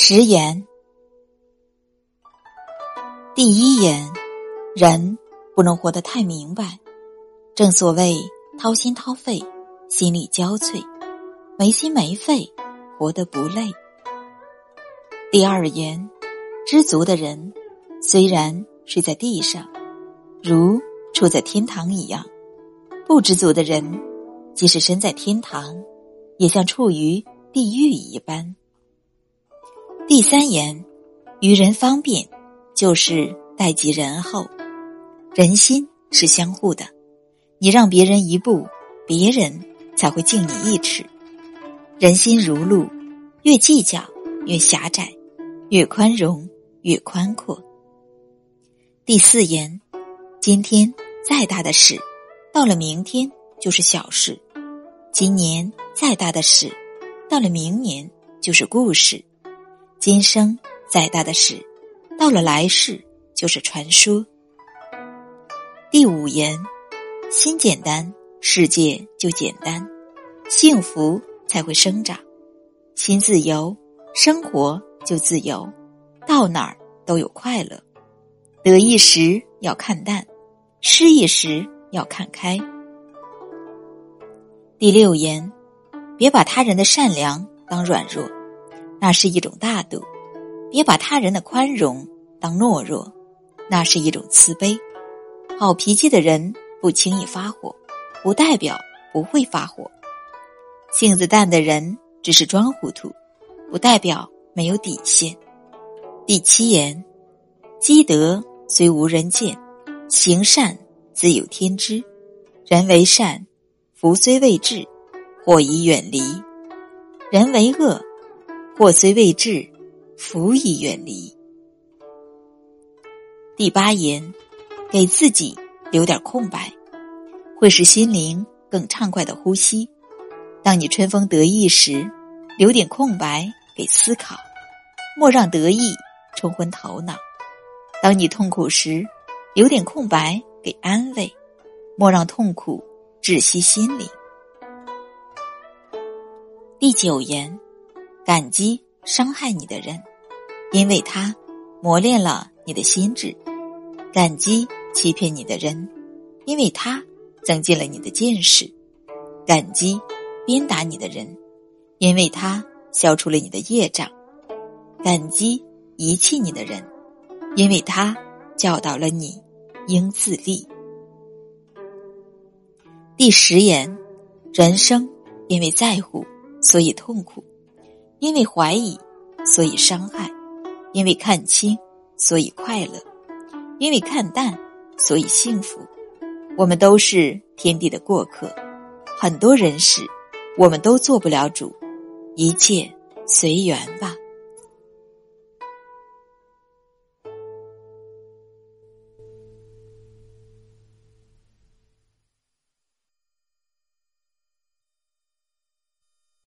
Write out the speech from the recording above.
十言，第一言，人不能活得太明白。正所谓掏心掏肺，心力交瘁；没心没肺，活得不累。第二言，知足的人虽然睡在地上，如处在天堂一样；不知足的人，即使身在天堂，也像处于地狱一般。第三言，于人方便，就是待己仁厚。人心是相互的，你让别人一步，别人才会敬你一尺。人心如路，越计较越狭窄，越宽容越宽阔。第四言，今天再大的事，到了明天就是小事；今年再大的事，到了明年就是故事。今生再大的事，到了来世就是传说。第五言，心简单，世界就简单，幸福才会生长；心自由，生活就自由，到哪儿都有快乐。得意时要看淡，失意时要看开。第六言，别把他人的善良当软弱。那是一种大度，别把他人的宽容当懦弱，那是一种慈悲。好脾气的人不轻易发火，不代表不会发火；性子淡的人只是装糊涂，不代表没有底线。第七言：积德虽无人见，行善自有天知。人为善，福虽未至，祸已远离；人为恶。祸虽未至，福已远离。第八言，给自己留点空白，会使心灵更畅快的呼吸。当你春风得意时，留点空白给思考，莫让得意冲昏头脑；当你痛苦时，留点空白给安慰，莫让痛苦窒息心灵。第九言。感激伤害你的人，因为他磨练了你的心智；感激欺骗你的人，因为他增进了你的见识；感激鞭打你的人，因为他消除了你的业障；感激遗弃你的人，因为他教导了你应自立。第十言：人生因为在乎，所以痛苦。因为怀疑，所以伤害；因为看清，所以快乐；因为看淡，所以幸福。我们都是天地的过客，很多人事，我们都做不了主，一切随缘吧。